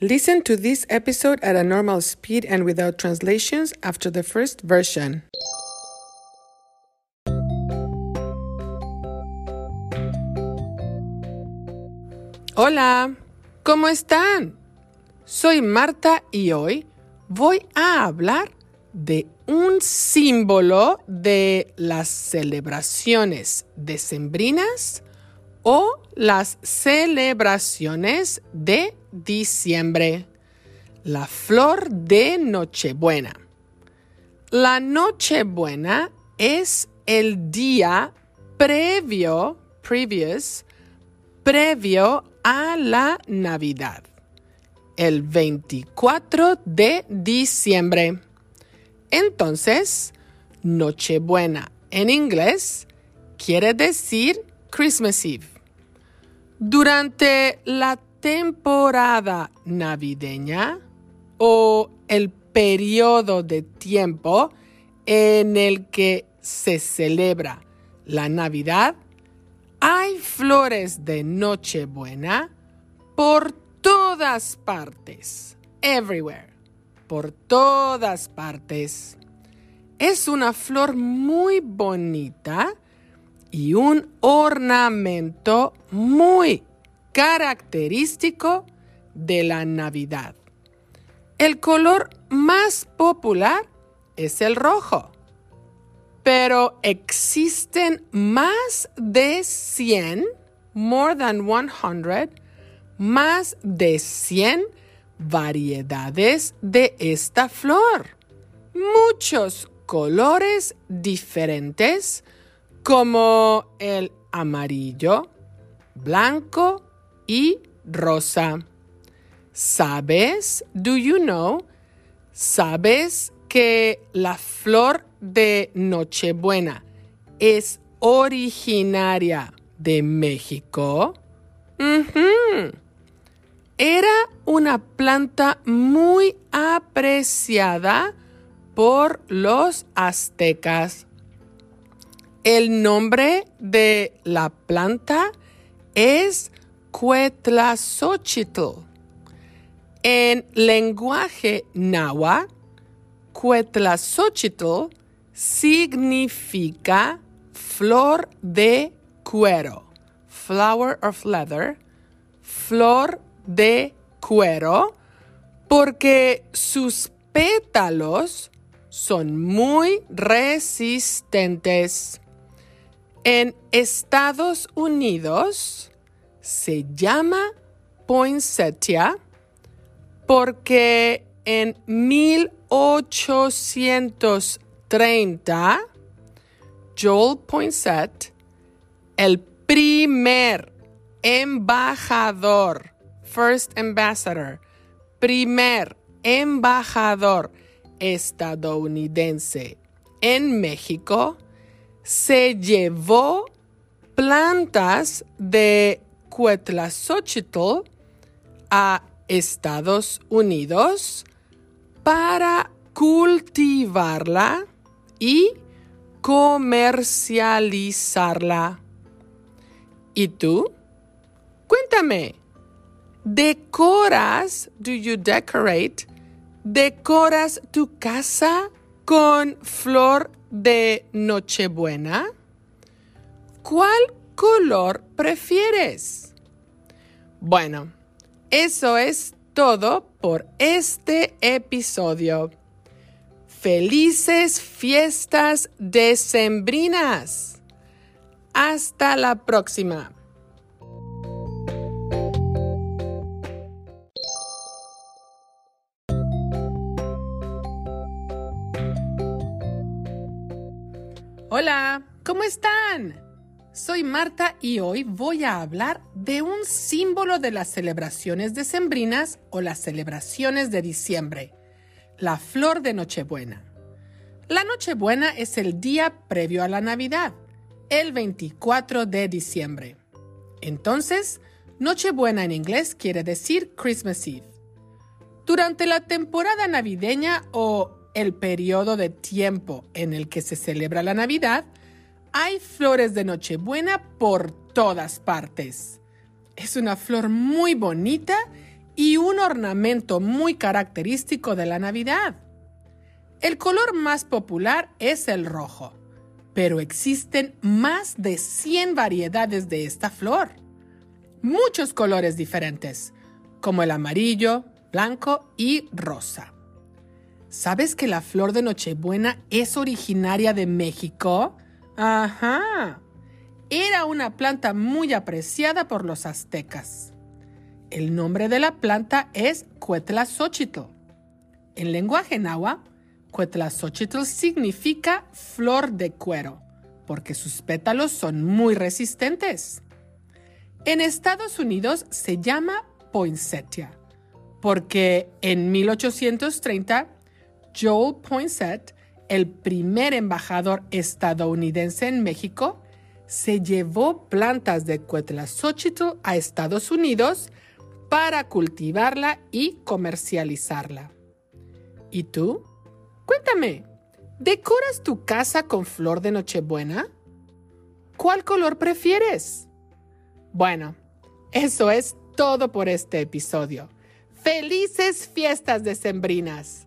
Listen to this episode at a normal speed and without translations after the first version. Hola, ¿cómo están? Soy Marta y hoy voy a hablar de un símbolo de las celebraciones decembrinas o las celebraciones de diciembre. La flor de Nochebuena. La Nochebuena es el día previo, previous, previo a la Navidad. El 24 de diciembre. Entonces, Nochebuena en inglés quiere decir Christmas Eve. Durante la temporada navideña o el periodo de tiempo en el que se celebra la Navidad, hay flores de Nochebuena por todas partes, everywhere, por todas partes. Es una flor muy bonita y un ornamento muy característico de la Navidad. El color más popular es el rojo, pero existen más de 100, more than 100, más de 100 variedades de esta flor. Muchos colores diferentes como el amarillo, blanco y rosa. ¿Sabes? Do you know? ¿Sabes que la flor de Nochebuena es originaria de México? Era una planta muy apreciada por los aztecas. El nombre de la planta es Cuetlazochitl. En lenguaje náhuatl, Cuetlazochitl significa flor de cuero, flower of leather, flor de cuero, porque sus pétalos son muy resistentes. En Estados Unidos, se llama poinsettia porque en 1830 Joel Poinsett, el primer embajador, first ambassador, primer embajador estadounidense en México, se llevó plantas de Cuetlazochitl a Estados Unidos para cultivarla y comercializarla. ¿Y tú? Cuéntame, ¿decoras, do you decorate, decoras tu casa con flor de Nochebuena? ¿Cuál color prefieres? Bueno, eso es todo por este episodio. Felices fiestas decembrinas. Hasta la próxima. Hola, ¿cómo están? Soy Marta y hoy voy a hablar de un símbolo de las celebraciones decembrinas o las celebraciones de diciembre, la flor de Nochebuena. La Nochebuena es el día previo a la Navidad, el 24 de diciembre. Entonces, Nochebuena en inglés quiere decir Christmas Eve. Durante la temporada navideña o el periodo de tiempo en el que se celebra la Navidad, hay flores de Nochebuena por todas partes. Es una flor muy bonita y un ornamento muy característico de la Navidad. El color más popular es el rojo, pero existen más de 100 variedades de esta flor. Muchos colores diferentes, como el amarillo, blanco y rosa. ¿Sabes que la flor de Nochebuena es originaria de México? Ajá. Era una planta muy apreciada por los aztecas. El nombre de la planta es Cuetlazóchitl. En lenguaje náhuatl, Cuetlazóchitl significa flor de cuero, porque sus pétalos son muy resistentes. En Estados Unidos se llama poinsettia, porque en 1830 Joel Poinsett, el primer embajador estadounidense en México, se llevó plantas de Cuetlazóchitl a Estados Unidos para cultivarla y comercializarla. ¿Y tú? Cuéntame, ¿decoras tu casa con flor de Nochebuena? ¿Cuál color prefieres? Bueno, eso es todo por este episodio. ¡Felices fiestas decembrinas!